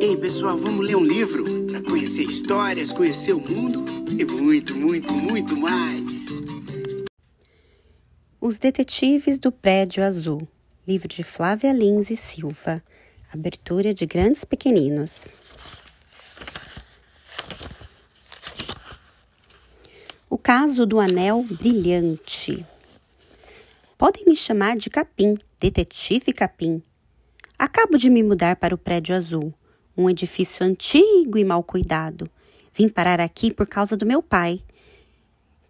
Ei, pessoal, vamos ler um livro para conhecer histórias, conhecer o mundo e muito, muito, muito mais. Os Detetives do Prédio Azul, livro de Flávia Lins e Silva, abertura de Grandes Pequeninos. O caso do anel brilhante. Podem me chamar de Capim, detetive Capim. Acabo de me mudar para o prédio azul, um edifício antigo e mal cuidado. Vim parar aqui por causa do meu pai,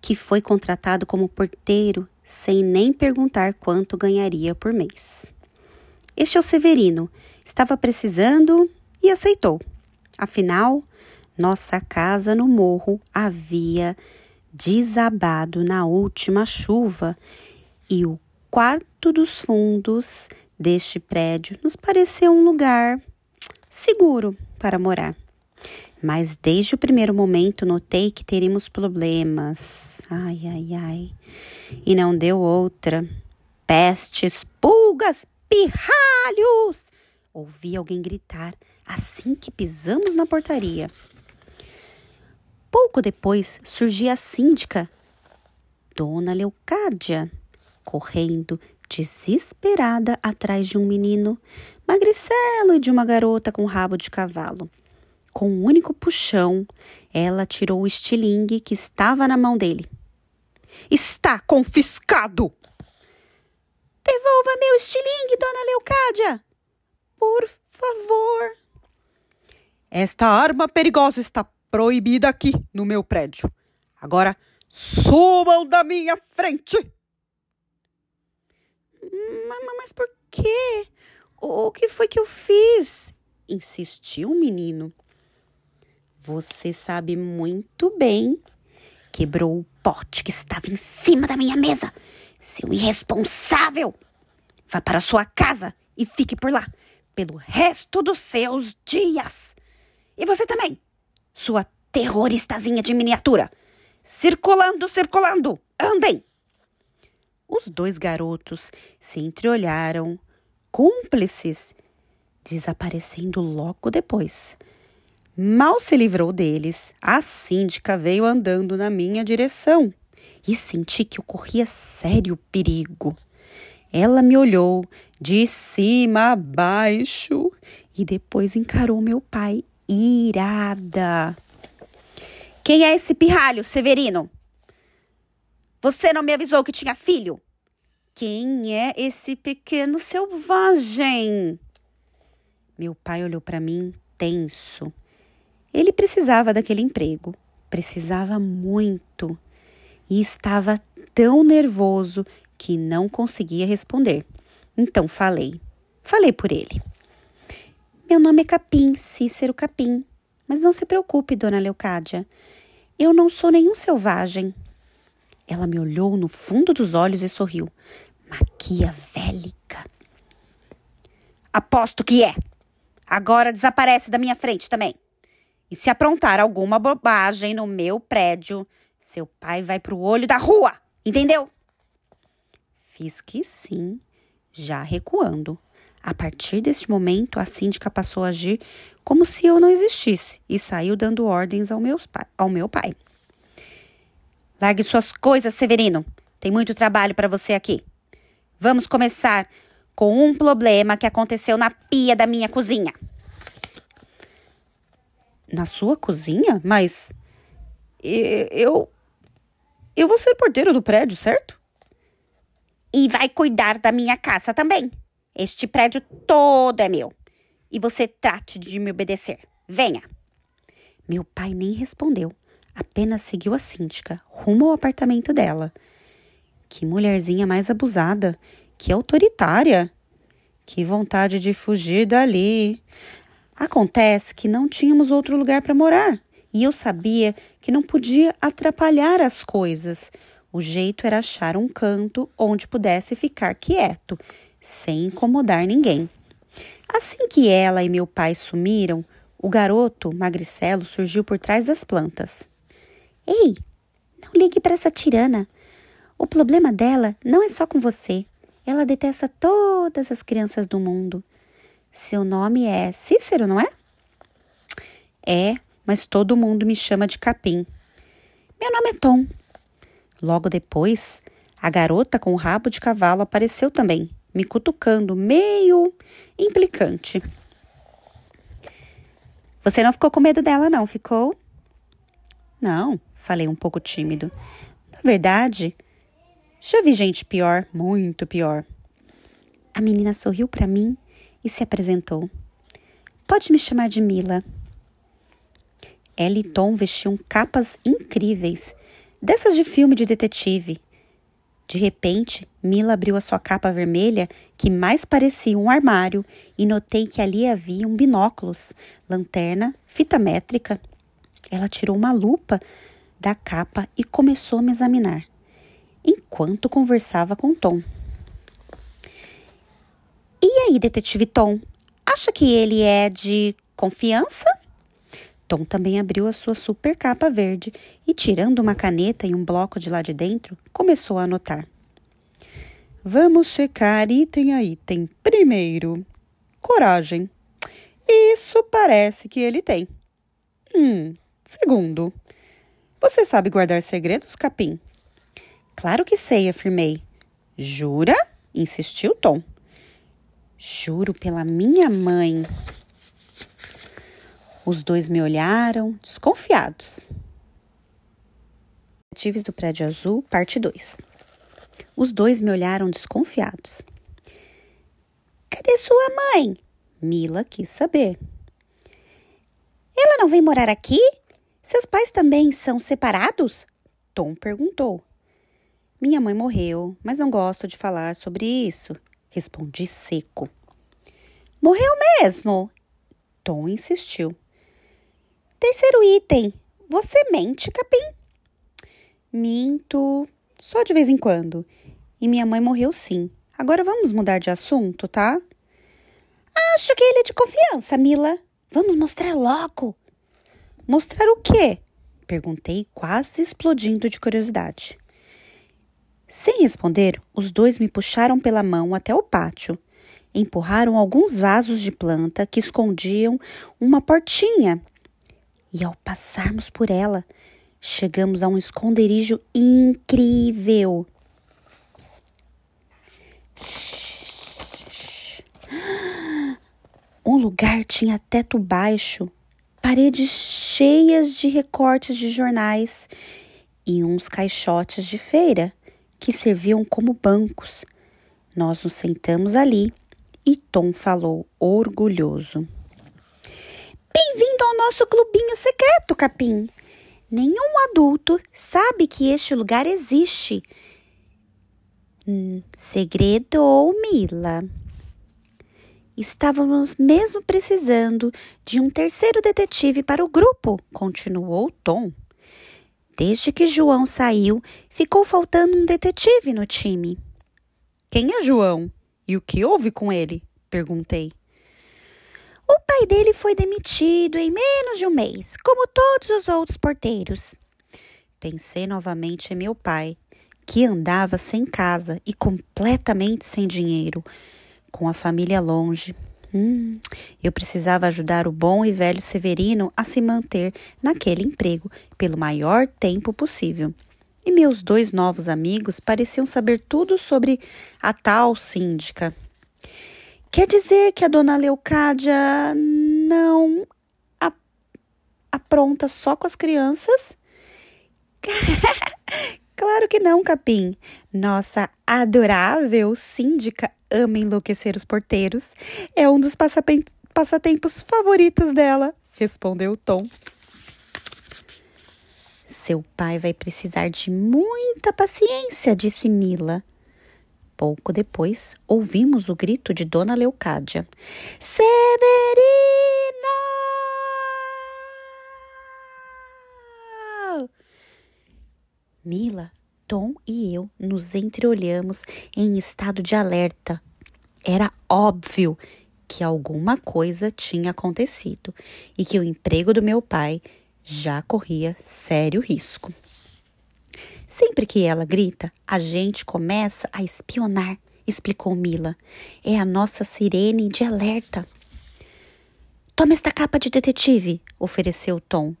que foi contratado como porteiro sem nem perguntar quanto ganharia por mês. Este é o Severino. Estava precisando e aceitou. Afinal, nossa casa no morro havia desabado na última chuva e o quarto dos fundos deste prédio nos pareceu um lugar seguro para morar. Mas desde o primeiro momento notei que teríamos problemas. Ai, ai, ai. E não deu outra. Pestes, pulgas, pirralhos! Ouvi alguém gritar assim que pisamos na portaria. Pouco depois surgia a síndica, Dona Leocádia, correndo desesperada atrás de um menino magricelo e de uma garota com rabo de cavalo. Com um único puxão, ela tirou o estilingue que estava na mão dele. Está confiscado! Devolva meu estilingue, dona Leocádia! Por favor. Esta arma perigosa está proibida aqui no meu prédio. Agora sumam da minha frente! Mas por quê? O que foi que eu fiz? Insistiu o menino. Você sabe muito bem. Quebrou o pote que estava em cima da minha mesa. Seu irresponsável! Vá para sua casa e fique por lá pelo resto dos seus dias. E você também, sua terroristazinha de miniatura. Circulando, circulando. Andem! Os dois garotos se entreolharam, cúmplices, desaparecendo logo depois. Mal se livrou deles, a síndica veio andando na minha direção e senti que ocorria sério perigo. Ela me olhou de cima a baixo e depois encarou meu pai irada. Quem é esse pirralho, Severino? Você não me avisou que tinha filho? Quem é esse pequeno selvagem? Meu pai olhou para mim tenso. Ele precisava daquele emprego, precisava muito e estava tão nervoso que não conseguia responder. Então falei. Falei por ele. Meu nome é Capim, Cícero Capim. Mas não se preocupe, dona Leocádia. Eu não sou nenhum selvagem. Ela me olhou no fundo dos olhos e sorriu. Maquiavélica. Aposto que é. Agora desaparece da minha frente também. E se aprontar alguma bobagem no meu prédio, seu pai vai pro olho da rua, entendeu? Fiz que sim, já recuando. A partir deste momento, a síndica passou a agir como se eu não existisse e saiu dando ordens ao, meus ao meu pai. Largue suas coisas, Severino. Tem muito trabalho para você aqui. Vamos começar com um problema que aconteceu na pia da minha cozinha. Na sua cozinha? Mas eu eu vou ser porteiro do prédio, certo? E vai cuidar da minha casa também. Este prédio todo é meu. E você trate de me obedecer. Venha. Meu pai nem respondeu, apenas seguiu a síndica rumo ao apartamento dela. Que mulherzinha mais abusada, que autoritária. Que vontade de fugir dali. Acontece que não tínhamos outro lugar para morar e eu sabia que não podia atrapalhar as coisas. O jeito era achar um canto onde pudesse ficar quieto, sem incomodar ninguém. Assim que ela e meu pai sumiram, o garoto magricelo surgiu por trás das plantas. Ei, não ligue para essa tirana. O problema dela não é só com você. Ela detesta todas as crianças do mundo. Seu nome é Cícero, não é? É, mas todo mundo me chama de capim. Meu nome é Tom. Logo depois, a garota com o rabo de cavalo apareceu também, me cutucando, meio implicante. Você não ficou com medo dela, não, ficou? Não, falei um pouco tímido. Na verdade, já vi gente pior, muito pior. A menina sorriu para mim e se apresentou. Pode me chamar de Mila. Ela e Tom vestiam capas incríveis, dessas de filme de detetive. De repente, Mila abriu a sua capa vermelha, que mais parecia um armário, e notei que ali haviam binóculos, lanterna, fita métrica. Ela tirou uma lupa da capa e começou a me examinar, enquanto conversava com Tom. E aí, detetive Tom, acha que ele é de confiança? Tom também abriu a sua super capa verde e, tirando uma caneta e um bloco de lá de dentro, começou a anotar. Vamos checar item a item. Primeiro, coragem. Isso parece que ele tem. Hum. Segundo, você sabe guardar segredos, Capim? Claro que sei, afirmei. Jura? insistiu Tom. Juro pela minha mãe. Os dois me olharam, desconfiados. Detetives do Prédio Azul, parte 2. Os dois me olharam desconfiados. Cadê sua mãe? Mila quis saber. Ela não vem morar aqui? Seus pais também são separados? Tom perguntou. Minha mãe morreu, mas não gosto de falar sobre isso, respondi seco. Morreu mesmo? Tom insistiu. Terceiro item. Você mente, Capim? Minto. Só de vez em quando. E minha mãe morreu sim. Agora vamos mudar de assunto, tá? Acho que ele é de confiança, Mila. Vamos mostrar logo. Mostrar o quê? Perguntei, quase explodindo de curiosidade. Sem responder, os dois me puxaram pela mão até o pátio. Empurraram alguns vasos de planta que escondiam uma portinha e ao passarmos por ela, chegamos a um esconderijo incrível. O lugar tinha teto baixo, paredes cheias de recortes de jornais e uns caixotes de feira que serviam como bancos. Nós nos sentamos ali e Tom falou orgulhoso. Bem-vindo ao nosso clubinho secreto, Capim. Nenhum adulto sabe que este lugar existe. Hum, segredo Mila? Estávamos mesmo precisando de um terceiro detetive para o grupo, continuou Tom. Desde que João saiu, ficou faltando um detetive no time. Quem é João? E o que houve com ele? perguntei. O pai dele foi demitido em menos de um mês, como todos os outros porteiros. Pensei novamente em meu pai, que andava sem casa e completamente sem dinheiro, com a família longe. Hum, eu precisava ajudar o bom e velho Severino a se manter naquele emprego pelo maior tempo possível. E meus dois novos amigos pareciam saber tudo sobre a tal síndica. Quer dizer que a dona Leucádia não apronta só com as crianças? claro que não, Capim. Nossa adorável síndica ama enlouquecer os porteiros. É um dos passatempos favoritos dela, respondeu Tom. Seu pai vai precisar de muita paciência, disse Mila. Pouco depois, ouvimos o grito de Dona Leucádia. Severino! Mila, Tom e eu nos entreolhamos em estado de alerta. Era óbvio que alguma coisa tinha acontecido e que o emprego do meu pai já corria sério risco. Sempre que ela grita, a gente começa a espionar, explicou Mila. É a nossa sirene de alerta. Toma esta capa de detetive, ofereceu Tom.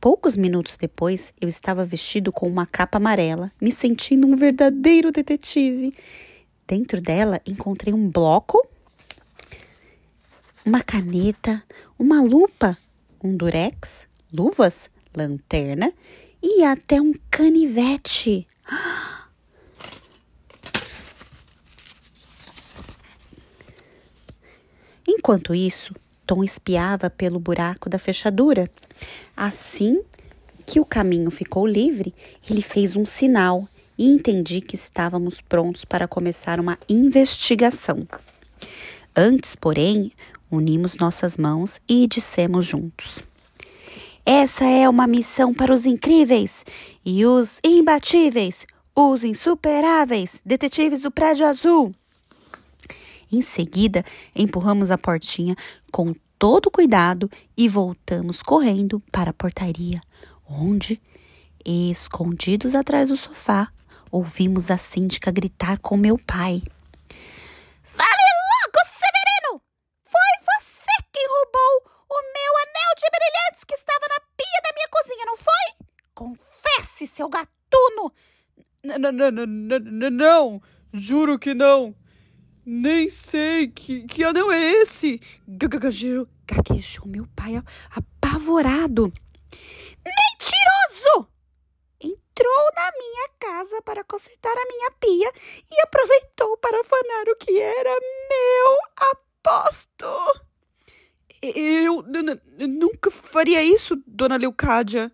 Poucos minutos depois, eu estava vestido com uma capa amarela, me sentindo um verdadeiro detetive. Dentro dela, encontrei um bloco, uma caneta, uma lupa, um durex, luvas, lanterna e até um canivete. Enquanto isso, Tom espiava pelo buraco da fechadura. Assim que o caminho ficou livre, ele fez um sinal e entendi que estávamos prontos para começar uma investigação. Antes, porém, unimos nossas mãos e dissemos juntos: Essa é uma missão para os incríveis e os imbatíveis, os insuperáveis detetives do prédio azul. Em seguida, empurramos a portinha com todo cuidado e voltamos correndo para a portaria, onde, escondidos atrás do sofá, ouvimos a síndica gritar com meu pai. Fale logo, Severino! Foi você quem roubou o meu anel de brilhantes que estava na pia da minha cozinha, não foi? Confesse, seu gatuno! Não, não, não, não, não, juro que não. Nem sei que, que anel é esse. Gaguejou, gaguejou meu pai apavorado. Mentiroso! Entrou na minha casa para consertar a minha pia e aproveitou para afanar o que era meu aposto. Eu nunca faria isso, dona Leucádia.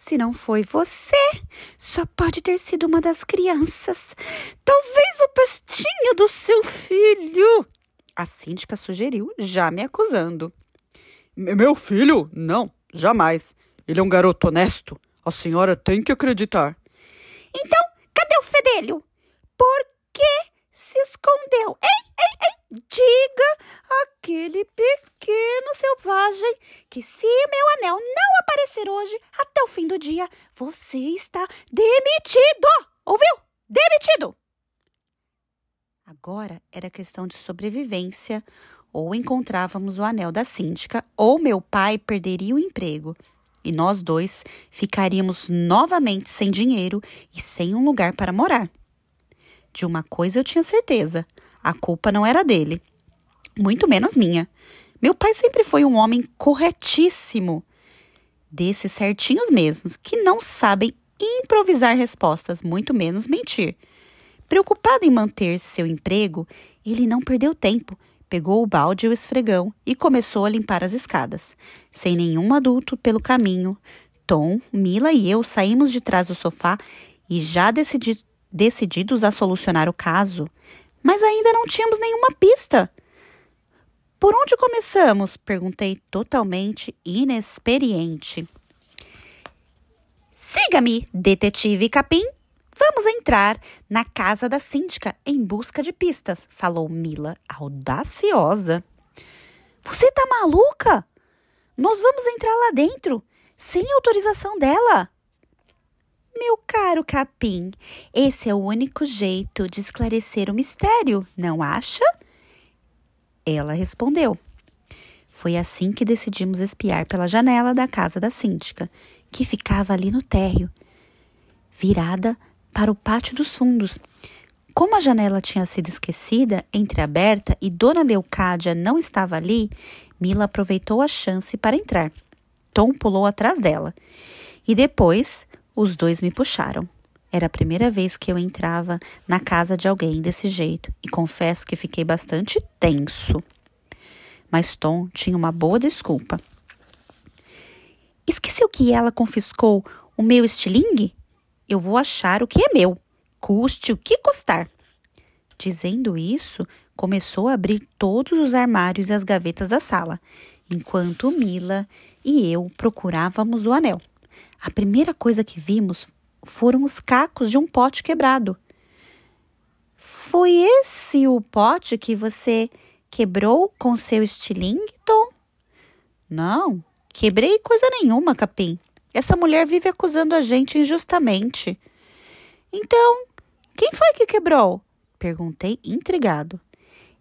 Se não foi você, só pode ter sido uma das crianças. Talvez o pestinho do seu filho. A síndica sugeriu, já me acusando. Meu filho? Não, jamais. Ele é um garoto honesto. A senhora tem que acreditar. Então, cadê o fedelho? Por que se escondeu? Ei, ei, ei! Diga aquele pequeno selvagem que se meu anel não aparecer hoje, até o fim do dia, você está demitido! Ouviu? Demitido! Agora era questão de sobrevivência. Ou encontrávamos o anel da síndica, ou meu pai perderia o emprego. E nós dois ficaríamos novamente sem dinheiro e sem um lugar para morar. De uma coisa eu tinha certeza: a culpa não era dele, muito menos minha. Meu pai sempre foi um homem corretíssimo, desses certinhos mesmos, que não sabem improvisar respostas, muito menos mentir. Preocupado em manter seu emprego, ele não perdeu tempo. Pegou o balde e o esfregão e começou a limpar as escadas. Sem nenhum adulto pelo caminho, Tom, Mila e eu saímos de trás do sofá e já decidi decididos a solucionar o caso, mas ainda não tínhamos nenhuma pista. Por onde começamos? perguntei totalmente inexperiente. Siga-me, detetive Capim. Vamos entrar na casa da síndica em busca de pistas, falou Mila, audaciosa. Você tá maluca? Nós vamos entrar lá dentro, sem autorização dela. Meu caro Capim, esse é o único jeito de esclarecer o mistério, não acha? Ela respondeu. Foi assim que decidimos espiar pela janela da casa da síndica, que ficava ali no térreo, virada para o pátio dos fundos. Como a janela tinha sido esquecida, entreaberta e Dona Leucádia não estava ali, Mila aproveitou a chance para entrar. Tom pulou atrás dela. E depois os dois me puxaram. Era a primeira vez que eu entrava na casa de alguém desse jeito e confesso que fiquei bastante tenso. Mas Tom tinha uma boa desculpa. Esqueceu que ela confiscou o meu estilingue? Eu vou achar o que é meu, custe o que custar. Dizendo isso, começou a abrir todos os armários e as gavetas da sala, enquanto Mila e eu procurávamos o anel. A primeira coisa que vimos foram os cacos de um pote quebrado. Foi esse o pote que você quebrou com seu estilingue, Tom? Não, quebrei coisa nenhuma, Capim. Essa mulher vive acusando a gente injustamente. Então, quem foi que quebrou? Perguntei intrigado.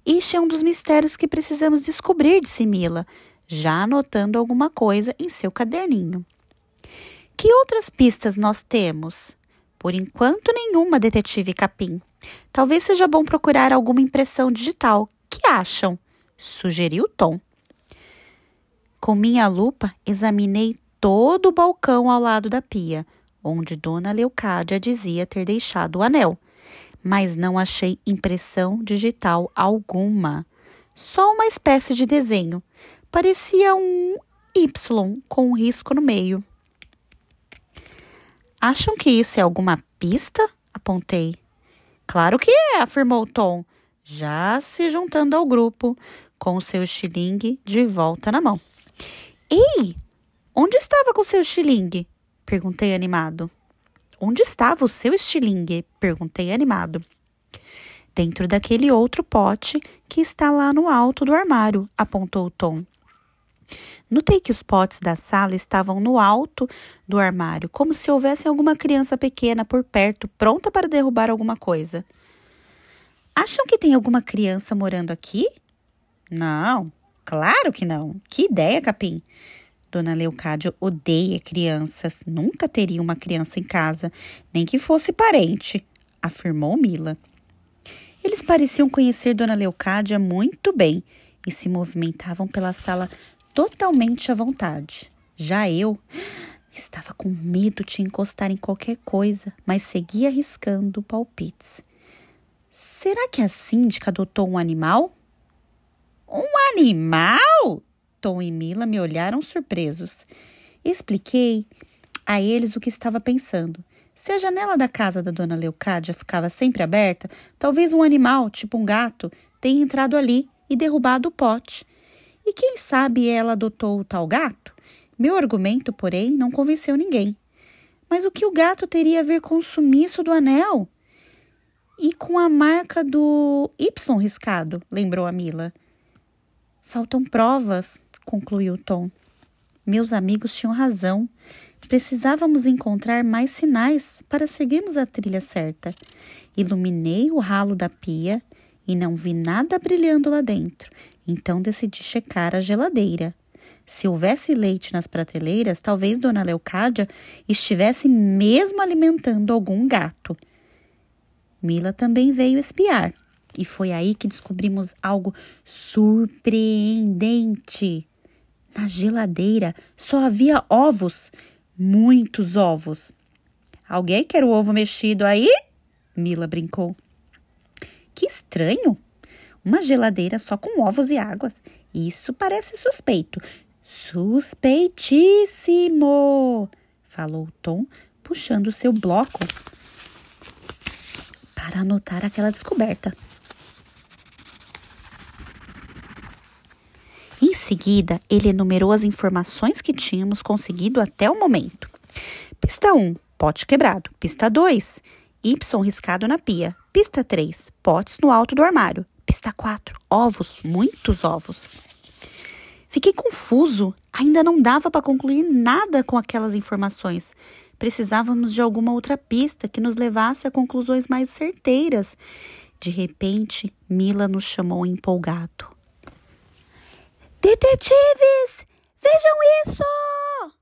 Este é um dos mistérios que precisamos descobrir, disse Mila, já anotando alguma coisa em seu caderninho. Que outras pistas nós temos? Por enquanto, nenhuma, detetive Capim. Talvez seja bom procurar alguma impressão digital. Que acham? Sugeriu Tom. Com minha lupa, examinei todo o balcão ao lado da pia, onde Dona Leucádia dizia ter deixado o anel, mas não achei impressão digital alguma. Só uma espécie de desenho. Parecia um Y com um risco no meio. Acham que isso é alguma pista? Apontei. Claro que é, afirmou Tom, já se juntando ao grupo, com o seu estilingue de volta na mão. Ei, onde estava com o seu estilingue? Perguntei animado. Onde estava o seu estilingue? Perguntei animado. Dentro daquele outro pote que está lá no alto do armário, apontou Tom. Notei que os potes da sala estavam no alto do armário, como se houvesse alguma criança pequena por perto, pronta para derrubar alguma coisa. Acham que tem alguma criança morando aqui? Não, claro que não. Que ideia, Capim. Dona Leucádia odeia crianças. Nunca teria uma criança em casa, nem que fosse parente, afirmou Mila. Eles pareciam conhecer Dona Leucádia muito bem e se movimentavam pela sala totalmente à vontade. Já eu estava com medo de encostar em qualquer coisa, mas seguia arriscando palpites. Será que a síndica adotou um animal? Um animal? Tom e Mila me olharam surpresos. Expliquei a eles o que estava pensando. Se a janela da casa da dona Leucádia ficava sempre aberta, talvez um animal, tipo um gato, tenha entrado ali e derrubado o pote. E quem sabe ela adotou o tal gato? Meu argumento, porém, não convenceu ninguém. Mas o que o gato teria a ver com o sumiço do anel? E com a marca do Y riscado, lembrou a Mila. Faltam provas, concluiu Tom. Meus amigos tinham razão. Precisávamos encontrar mais sinais para seguirmos a trilha certa. Iluminei o ralo da pia e não vi nada brilhando lá dentro, então decidi checar a geladeira. Se houvesse leite nas prateleiras, talvez Dona Leucádia estivesse mesmo alimentando algum gato. Mila também veio espiar, e foi aí que descobrimos algo surpreendente. Na geladeira só havia ovos, muitos ovos. Alguém quer o ovo mexido aí? Mila brincou. Estranho! Uma geladeira só com ovos e águas. Isso parece suspeito. Suspeitíssimo! Falou Tom, puxando seu bloco para anotar aquela descoberta. Em seguida, ele enumerou as informações que tínhamos conseguido até o momento. Pista 1, pote quebrado. Pista 2, Y riscado na pia. Pista 3, potes no alto do armário. Pista 4, ovos, muitos ovos. Fiquei confuso, ainda não dava para concluir nada com aquelas informações. Precisávamos de alguma outra pista que nos levasse a conclusões mais certeiras. De repente, Mila nos chamou empolgado. Detetives! Vejam isso!